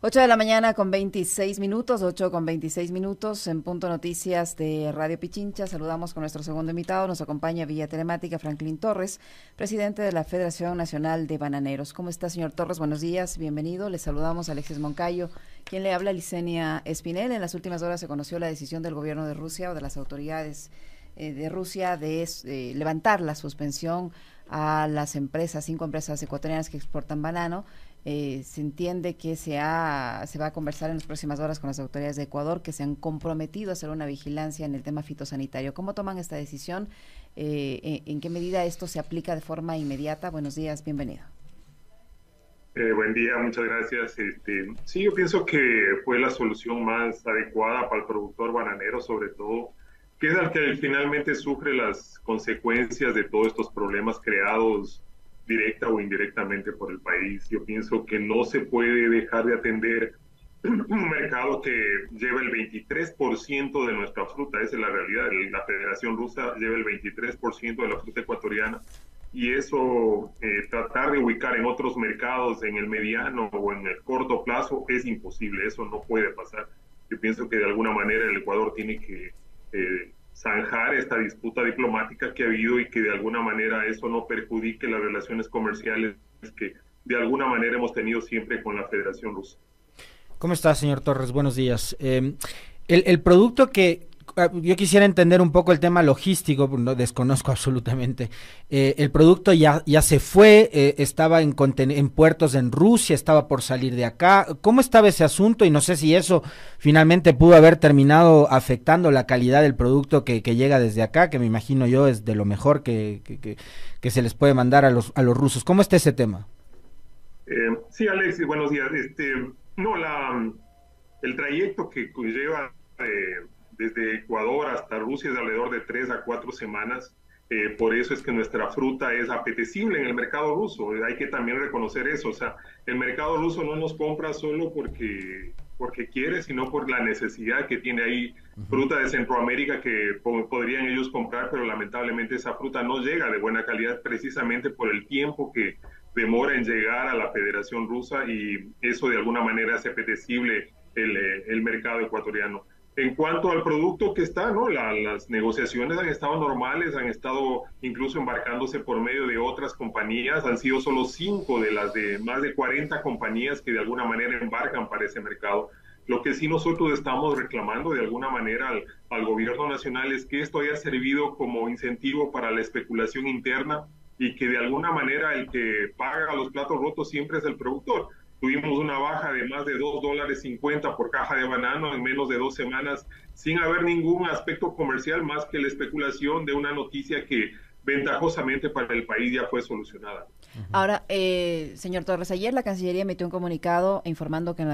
8 de la mañana con 26 minutos, 8 con 26 minutos en Punto Noticias de Radio Pichincha. Saludamos con nuestro segundo invitado. Nos acompaña vía telemática Franklin Torres, presidente de la Federación Nacional de Bananeros. ¿Cómo está, señor Torres? Buenos días, bienvenido. Le saludamos a Alexis Moncayo, quien le habla Licenia Espinel. En las últimas horas se conoció la decisión del gobierno de Rusia o de las autoridades eh, de Rusia de levantar la suspensión a las empresas, cinco empresas ecuatorianas que exportan banano eh, se entiende que se, ha, se va a conversar en las próximas horas con las autoridades de Ecuador que se han comprometido a hacer una vigilancia en el tema fitosanitario. ¿Cómo toman esta decisión? Eh, ¿En qué medida esto se aplica de forma inmediata? Buenos días, bienvenido. Eh, buen día, muchas gracias. Este, sí, yo pienso que fue la solución más adecuada para el productor bananero, sobre todo, que es el que finalmente sufre las consecuencias de todos estos problemas creados directa o indirectamente por el país. Yo pienso que no se puede dejar de atender un mercado que lleva el 23% de nuestra fruta, esa es la realidad. La Federación Rusa lleva el 23% de la fruta ecuatoriana y eso, eh, tratar de ubicar en otros mercados en el mediano o en el corto plazo es imposible, eso no puede pasar. Yo pienso que de alguna manera el Ecuador tiene que eh, zanjar esta disputa diplomática que ha habido y que de alguna manera eso no perjudique las relaciones comerciales que de alguna manera hemos tenido siempre con la Federación Rusa. ¿Cómo está, señor Torres? Buenos días. Eh, el, producto que, yo quisiera entender un poco el tema logístico, no desconozco absolutamente. Eh, el producto ya, ya se fue, eh, estaba en, puertos en Rusia, estaba por salir de acá. ¿Cómo estaba ese asunto? Y no sé si eso finalmente pudo haber terminado afectando la calidad del producto que, llega desde acá, que me imagino yo es de lo mejor que, que, se les puede mandar a los, a los rusos. ¿Cómo está ese tema? Eh, sí, Alexis, buenos días. Este, no, la, el trayecto que lleva desde Ecuador hasta Rusia es de alrededor de tres a cuatro semanas. Eh, por eso es que nuestra fruta es apetecible en el mercado ruso. Hay que también reconocer eso. O sea, el mercado ruso no nos compra solo porque, porque quiere, sino por la necesidad que tiene ahí fruta de Centroamérica que podrían ellos comprar, pero lamentablemente esa fruta no llega de buena calidad precisamente por el tiempo que demora en llegar a la Federación Rusa y eso de alguna manera hace apetecible el, eh, el mercado ecuatoriano. En cuanto al producto que está, ¿no? las negociaciones han estado normales, han estado incluso embarcándose por medio de otras compañías, han sido solo cinco de las de más de 40 compañías que de alguna manera embarcan para ese mercado. Lo que sí nosotros estamos reclamando de alguna manera al, al gobierno nacional es que esto haya servido como incentivo para la especulación interna y que de alguna manera el que paga los platos rotos siempre es el productor tuvimos una baja de más de 2 dólares 50 por caja de banano en menos de dos semanas, sin haber ningún aspecto comercial más que la especulación de una noticia que ventajosamente para el país ya fue solucionada. Ahora, eh, señor Torres, ayer la Cancillería emitió un comunicado informando que,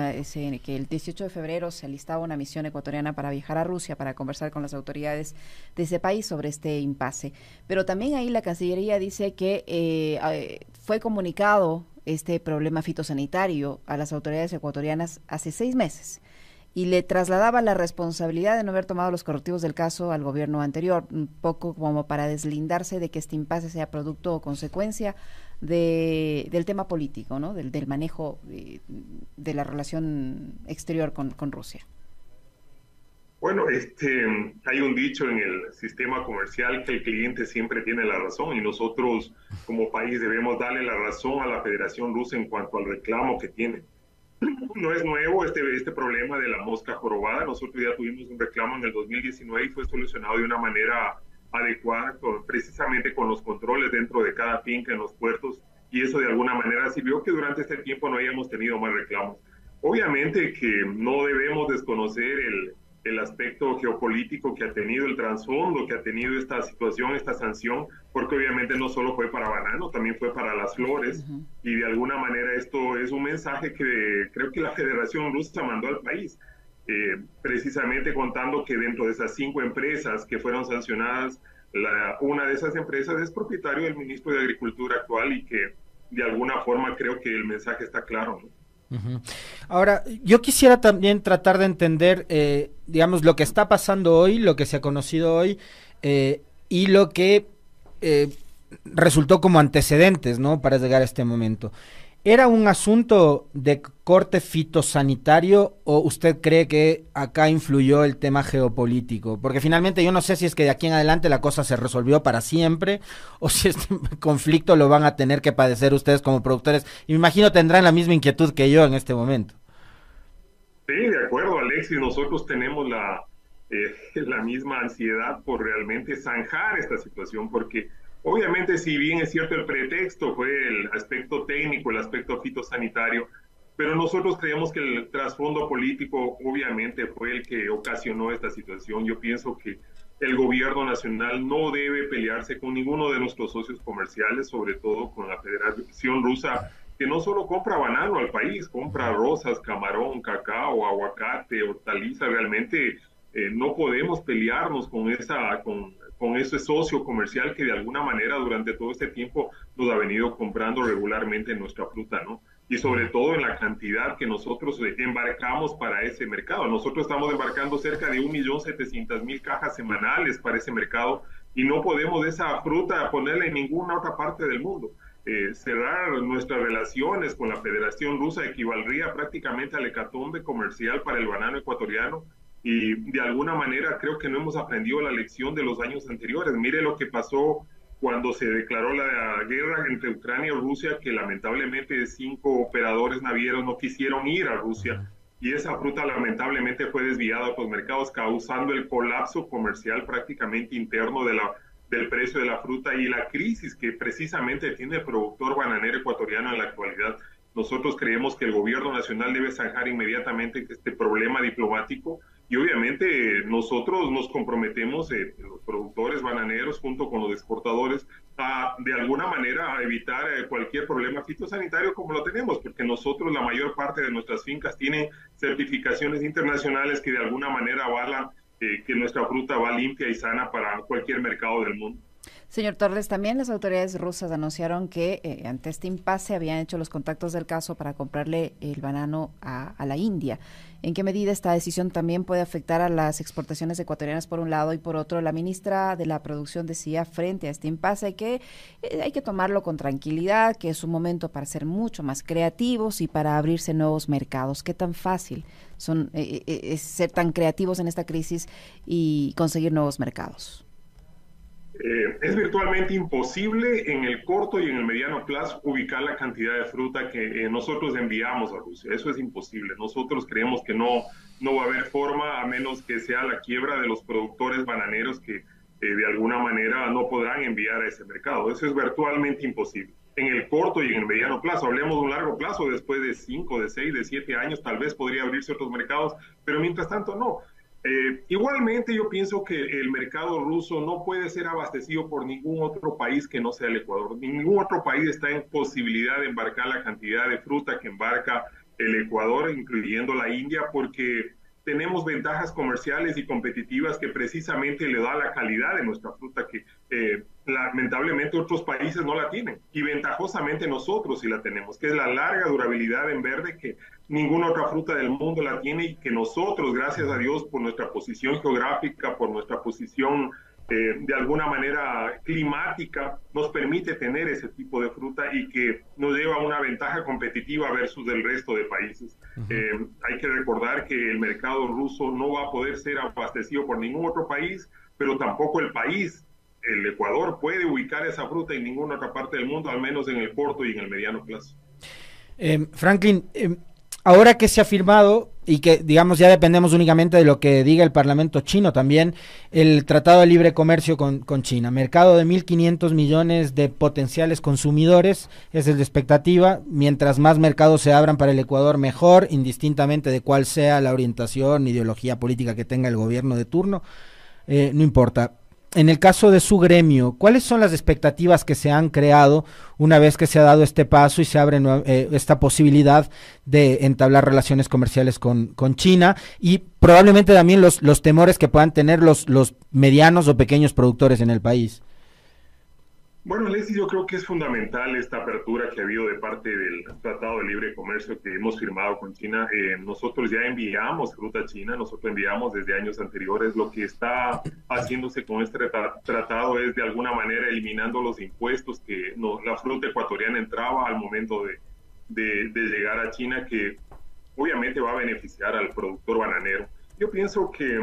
que, el 18 de febrero se alistaba una misión ecuatoriana para viajar a Rusia para conversar con las autoridades de ese país sobre este impasse. Pero también ahí la Cancillería dice que eh, eh, fue comunicado este problema fitosanitario a las autoridades ecuatorianas hace seis meses y le trasladaba la responsabilidad de no haber tomado los correctivos del caso al gobierno anterior, un poco como para deslindarse de que este impasse sea producto o consecuencia de, del tema político, ¿no? del, del manejo de, de, la relación exterior con, con Rusia. Bueno, este, hay un dicho en el sistema comercial que el cliente siempre tiene la razón y nosotros como país debemos darle la razón a la Federación Rusa en cuanto al reclamo que tiene. No es nuevo este, este problema de la mosca jorobada. Nosotros ya tuvimos un reclamo en el 2019 y fue solucionado de una manera adecuada, precisamente con los controles dentro de cada finca en los puertos y eso de alguna manera sirvió que durante este tiempo no hayamos tenido más reclamos. Obviamente que no debemos desconocer el, el aspecto geopolítico que ha tenido, el trasfondo que ha tenido esta situación, esta sanción, porque obviamente no solo fue para banano, también fue para las flores, y de alguna manera esto es un mensaje que creo que la Federación Rusa mandó al país, eh, precisamente contando que dentro de esas cinco empresas que fueron sancionadas, la, una de esas empresas es propietario del ministro de Agricultura actual y que de alguna forma creo que el mensaje está claro. ¿no? Ahora, yo quisiera también tratar de entender, eh, digamos, lo que está pasando hoy, lo que se ha conocido hoy eh, y lo que eh, resultó como antecedentes, ¿no? Para llegar a este momento. ¿Era un asunto de corte fitosanitario o usted cree que acá influyó el tema geopolítico? Porque finalmente yo no sé si es que de aquí en adelante la cosa se resolvió para siempre o si este conflicto lo van a tener que padecer ustedes como productores. Y me imagino tendrán la misma inquietud que yo en este momento. Sí, de acuerdo, Alexis. Nosotros tenemos la, eh, la misma ansiedad por realmente zanjar esta situación porque Obviamente, si bien es cierto el pretexto fue el aspecto técnico, el aspecto fitosanitario, pero nosotros creemos que el trasfondo político obviamente fue el que ocasionó esta situación. Yo pienso que el gobierno nacional no debe pelearse con ninguno de nuestros socios comerciales, sobre todo con la Federación Rusa, que no solo compra banano al país, compra rosas, camarón, cacao, aguacate, hortaliza. Realmente eh, no podemos pelearnos con esa, con con ese socio comercial que de alguna manera durante todo este tiempo nos ha venido comprando regularmente nuestra fruta, ¿no? Y sobre todo en la cantidad que nosotros embarcamos para ese mercado. Nosotros estamos embarcando cerca de 1.700.000 cajas semanales para ese mercado y no podemos esa fruta ponerla en ninguna otra parte del mundo. Eh, cerrar nuestras relaciones con la Federación Rusa equivaldría prácticamente al hecatombe comercial para el banano ecuatoriano y de alguna manera creo que no hemos aprendido la lección de los años anteriores. Mire lo que pasó cuando se declaró la guerra entre Ucrania y Rusia, que lamentablemente cinco operadores navieros no quisieron ir a Rusia y esa fruta lamentablemente fue desviada a los mercados, causando el colapso comercial prácticamente interno de la, del precio de la fruta y la crisis que precisamente tiene el productor bananero ecuatoriano en la actualidad. Nosotros creemos que el gobierno nacional debe zanjar inmediatamente este problema diplomático y obviamente nosotros nos comprometemos, eh, los productores bananeros junto con los exportadores, a de alguna manera a evitar eh, cualquier problema fitosanitario como lo tenemos, porque nosotros la mayor parte de nuestras fincas tienen certificaciones internacionales que de alguna manera avalan eh, que nuestra fruta va limpia y sana para cualquier mercado del mundo. Señor Torres, también las autoridades rusas anunciaron que eh, ante este impasse habían hecho los contactos del caso para comprarle el banano a, la India. ¿En qué medida esta decisión también puede afectar a las exportaciones ecuatorianas por un lado y por otro? La ministra de la Producción decía frente a este impasse que eh, hay que tomarlo con tranquilidad, que es un momento para ser mucho más creativos y para abrirse nuevos mercados. ¿Qué tan fácil son eh, ser tan creativos en esta crisis y conseguir nuevos mercados? Eh, es virtualmente imposible en el corto y en el mediano plazo ubicar la cantidad de fruta que eh, nosotros enviamos a Rusia. Eso es imposible. Nosotros creemos que no, no va a haber forma a menos que sea la quiebra de los productores bananeros que eh, de alguna manera no podrán enviar a ese mercado. Eso es virtualmente imposible. En el corto y en el mediano plazo, hablemos de un largo plazo, después de 5, de 6, de 7 años, tal vez podría abrirse otros mercados, pero mientras tanto no. Eh, igualmente yo pienso que el mercado ruso no puede ser abastecido por ningún otro país que no sea el Ecuador. Ningún otro país está en posibilidad de embarcar la cantidad de fruta que embarca el Ecuador, incluyendo la India, porque tenemos ventajas comerciales y competitivas que precisamente le da la calidad de nuestra fruta que eh, lamentablemente otros países no la tienen. Y ventajosamente nosotros sí la tenemos, que es la larga durabilidad en verde que ninguna otra fruta del mundo la tiene y que nosotros, gracias a Dios, por nuestra posición geográfica, por nuestra posición eh, de alguna manera climática, nos permite tener ese tipo de fruta y que nos lleva a una ventaja competitiva versus el resto de países. Eh, hay que recordar que el mercado ruso no va a poder ser abastecido por ningún otro país, pero tampoco el país el Ecuador puede ubicar esa fruta en ninguna otra parte del mundo, al menos en el corto y en el mediano plazo. Eh, Franklin, eh, ahora que se ha firmado y que, digamos, ya dependemos únicamente de lo que diga el Parlamento chino también, el Tratado de Libre Comercio con, con China, mercado de 1.500 millones de potenciales consumidores, esa es la expectativa, mientras más mercados se abran para el Ecuador, mejor, indistintamente de cuál sea la orientación, ideología política que tenga el gobierno de turno, eh, no importa en el caso de su gremio, ¿cuáles son las expectativas que se han creado una vez que se ha dado este paso y se abre eh, esta posibilidad de entablar relaciones comerciales con, China y probablemente también los, los temores que puedan tener los, los medianos o pequeños productores en el país? Bueno, Leslie, yo creo que es fundamental esta apertura que ha habido de parte del Tratado de Libre Comercio que hemos firmado con China. Eh, nosotros ya enviamos fruta a China, nosotros enviamos desde años anteriores. Lo que está haciéndose con este tratado es de alguna manera eliminando los impuestos que la fruta ecuatoriana entraba al momento de, de, llegar a China que obviamente va a beneficiar al productor bananero. Yo pienso que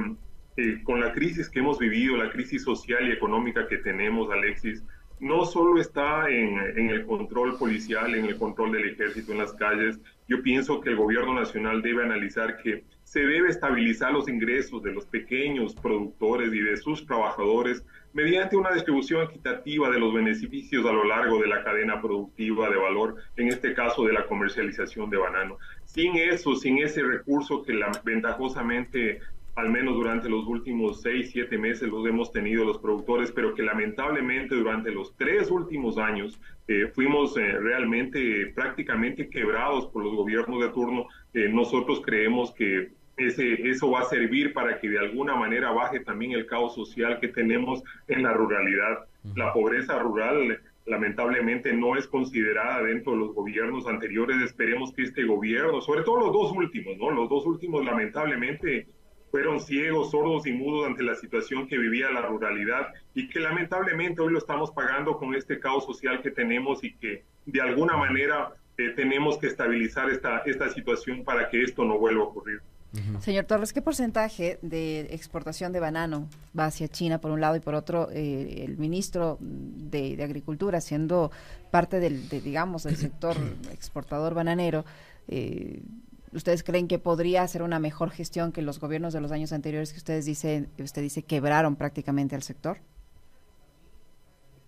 eh, con la crisis que hemos vivido, la crisis social y económica que tenemos, Alexis, no solo está en, el control policial, en el control del ejército en las calles. Yo pienso que el gobierno nacional debe analizar que se debe estabilizar los ingresos de los pequeños productores y de sus trabajadores mediante una distribución equitativa de los beneficios a lo largo de la cadena productiva de valor, en este caso de la comercialización de banano. Sin eso, sin ese recurso que la, ventajosamente al menos durante los últimos seis, siete meses los hemos tenido los productores, pero que lamentablemente durante los tres últimos años eh, fuimos eh, realmente prácticamente quebrados por los gobiernos de turno. Eh, nosotros creemos que ese, eso va a servir para que de alguna manera baje también el caos social que tenemos en la ruralidad. La pobreza rural lamentablemente no es considerada dentro de los gobiernos anteriores. Esperemos que este gobierno, sobre todo los dos últimos, ¿no? Los dos últimos lamentablemente fueron ciegos, sordos y mudos ante la situación que vivía la ruralidad y que lamentablemente hoy lo estamos pagando con este caos social que tenemos y que de alguna manera eh, tenemos que estabilizar esta, esta situación para que esto no vuelva a ocurrir. Señor Torres, ¿qué porcentaje de exportación de banano va hacia China por un lado y por otro eh, el ministro de, Agricultura, siendo parte del, digamos, del sector exportador bananero? Eh, ¿Ustedes creen que podría hacer una mejor gestión que los gobiernos de los años anteriores que ustedes dicen, usted dice quebraron prácticamente al sector?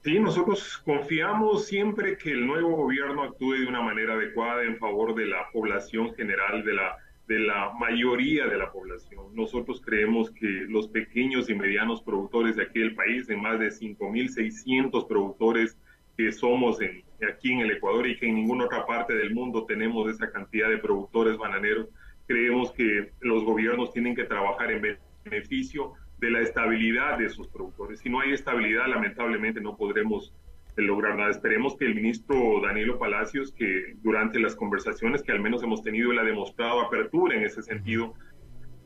Sí, nosotros confiamos siempre que el nuevo gobierno actúe de una manera adecuada en favor de la población general, de la, de la mayoría de la población. Nosotros creemos que los pequeños y medianos productores de aquí del país, de más de 5.600 productores que somos en, aquí en el Ecuador y que en ninguna otra parte del mundo tenemos esa cantidad de productores bananeros. Creemos que los gobiernos tienen que trabajar en beneficio de la estabilidad de esos productores. Si no hay estabilidad, lamentablemente no podremos eh, lograr nada. Esperemos que el ministro Danilo Palacios, que durante las conversaciones que al menos hemos tenido, él ha demostrado apertura en ese sentido,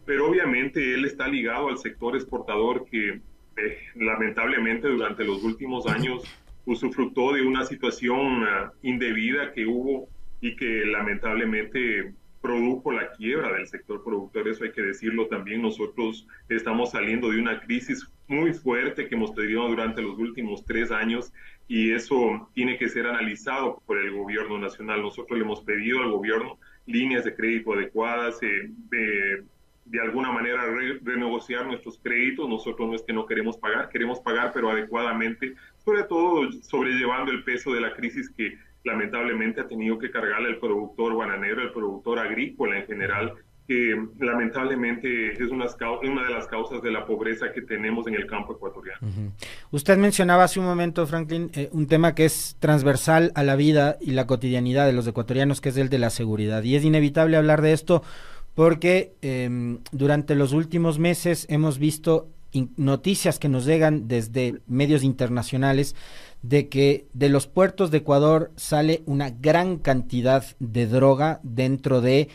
pero obviamente él está ligado al sector exportador que eh, lamentablemente durante los últimos años usufructó de una situación ah, indebida que hubo y que lamentablemente produjo la quiebra del sector productor, eso hay que decirlo también. Nosotros estamos saliendo de una crisis muy fuerte que hemos tenido durante los últimos tres años y eso tiene que ser analizado por el gobierno nacional. Nosotros le hemos pedido al gobierno líneas de crédito adecuadas, eh, de alguna manera renegociar nuestros créditos. Nosotros no es que no queremos pagar, queremos pagar, pero adecuadamente, sobre todo sobrellevando el peso de la crisis que lamentablemente ha tenido que cargarle el productor bananero, el productor agrícola en general, que lamentablemente es una, una de las causas de la pobreza que tenemos en el campo ecuatoriano. Usted mencionaba hace un momento, Franklin, eh, un tema que es transversal a la vida y la cotidianidad de los ecuatorianos, que es el de la seguridad. Y es inevitable hablar de esto porque em, durante los últimos meses hemos visto noticias que nos llegan desde medios internacionales de que de los puertos de Ecuador sale una gran cantidad de droga dentro de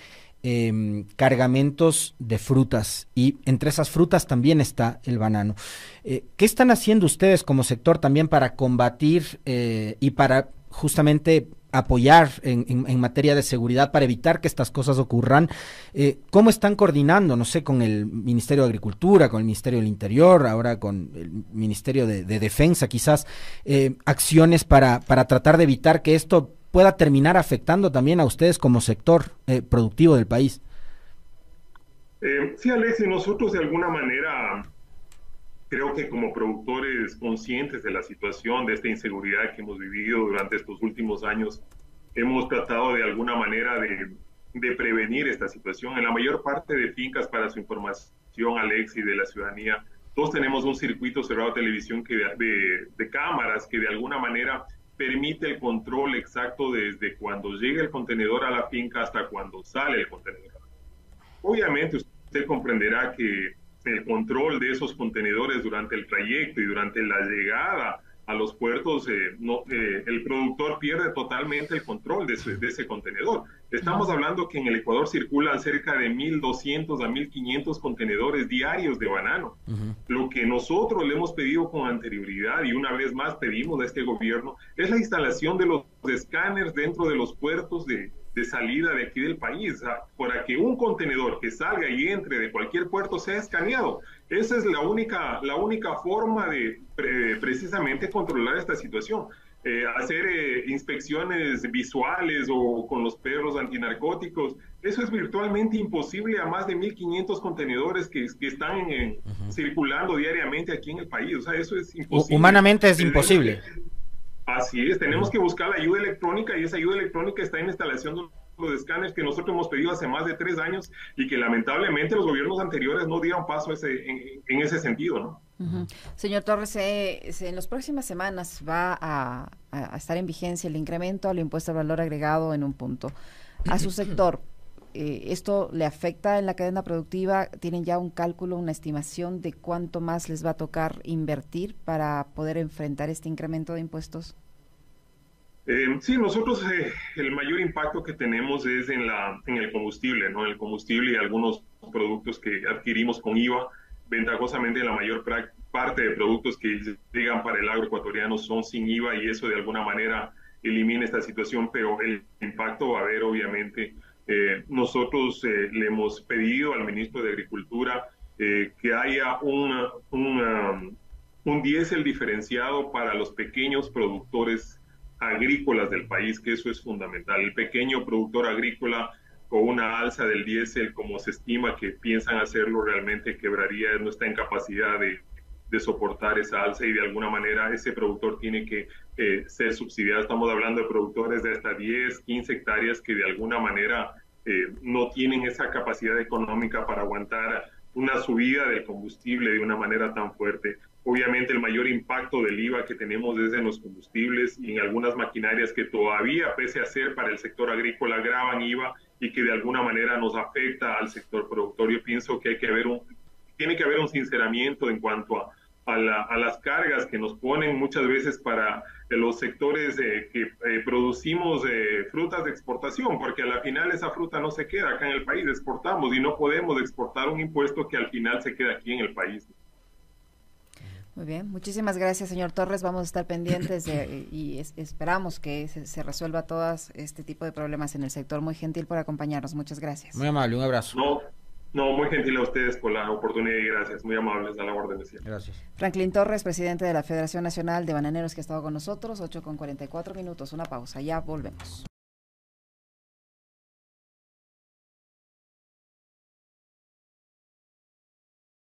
em, cargamentos de frutas y entre esas frutas también está el banano. Eh, ¿Qué están haciendo ustedes como sector también para combatir eh, y para justamente apoyar en, materia de seguridad para evitar que estas cosas ocurran. Eh, ¿Cómo están coordinando, no sé, con el Ministerio de Agricultura, con el Ministerio del Interior, ahora con el Ministerio de, Defensa, quizás, eh, acciones para, para tratar de evitar que esto pueda terminar afectando también a ustedes como sector eh, productivo del país? sí, Alexi, nosotros de alguna manera creo que como productores conscientes de la situación, de esta inseguridad que hemos vivido durante estos últimos años, hemos tratado de alguna manera de, de prevenir esta situación. En la mayor parte de fincas, para su información, Alex, y de la ciudadanía, todos tenemos un circuito cerrado de televisión que de, de, cámaras que de alguna manera permite el control exacto desde cuando llega el contenedor a la finca hasta cuando sale el contenedor. Obviamente usted comprenderá que el control de esos contenedores durante el trayecto y durante la llegada a los puertos, eh, no, eh, el productor pierde totalmente el control de, de, ese contenedor. Estamos hablando que en el Ecuador circulan cerca de 1.200 a 1.500 contenedores diarios de banano. Lo que nosotros le hemos pedido con anterioridad y una vez más pedimos a este gobierno es la instalación de los escáneres dentro de los puertos de, de salida de aquí del país, para que un contenedor que salga y entre de cualquier puerto sea escaneado. Esa es la única, la única forma de precisamente controlar esta situación. Eh, hacer eh, inspecciones visuales o con los perros antinarcóticos, eso es virtualmente imposible a más de 1.500 contenedores que, que están circulando diariamente aquí en el país. O sea, eso es imposible. Humanamente es imposible. Así es, tenemos que buscar la ayuda electrónica y esa ayuda electrónica está en instalación de los escáneres que nosotros hemos pedido hace más de tres años y que lamentablemente los gobiernos anteriores no dieron paso ese, en, ese sentido, ¿no? Señor Torres, eh, en las próximas semanas va a, estar en vigencia el incremento al impuesto al valor agregado en un punto. A su sector, eh, ¿esto le afecta en la cadena productiva? ¿Tienen ya un cálculo, una estimación de cuánto más les va a tocar invertir para poder enfrentar este incremento de impuestos? Eh, sí, nosotros eh, el mayor impacto que tenemos es en, la, en el combustible, ¿no? El combustible y algunos productos que adquirimos con IVA. Ventajosamente, la mayor parte de productos que llegan para el agroecuatoriano son sin IVA y eso de alguna manera elimina esta situación, pero el impacto va a haber obviamente. Eh, nosotros eh, le hemos pedido al ministro de Agricultura que haya un, un, un diésel diferenciado para los pequeños productores agrícolas del país, que eso es fundamental. El pequeño productor agrícola con una alza del diésel, como se estima que piensan hacerlo, realmente quebraría, no está en capacidad de, de soportar esa alza y de alguna manera ese productor tiene que eh, ser subsidiado. Estamos hablando de productores de hasta 10, 15 hectáreas que de alguna manera eh, no tienen esa capacidad económica para aguantar una subida del combustible de una manera tan fuerte. Obviamente el mayor impacto del IVA que tenemos es en los combustibles y en algunas maquinarias que todavía, pese a ser para el sector agrícola, graban IVA y que de alguna manera nos afecta al sector productor. Yo pienso que hay que haber un, tiene que haber un sinceramiento en cuanto a, a, las cargas que nos ponen muchas veces para los sectores que eh, producimos eh, frutas de exportación, porque a la final esa fruta no se queda acá en el país, exportamos y no podemos exportar un impuesto que al final se queda aquí en el país. Muy bien, muchísimas gracias, señor Torres. Vamos a estar pendientes de, y esperamos que se, resuelva todas este tipo de problemas en el sector. Muy gentil por acompañarnos. Muchas gracias. Muy amable, un abrazo. No, no, muy gentil a ustedes por la oportunidad y gracias. Muy amables a la orden de siempre. Gracias. Franklin Torres, presidente de la Federación Nacional de Bananeros, que ha estado con nosotros. 8 con 44 minutos. Una pausa. Ya volvemos.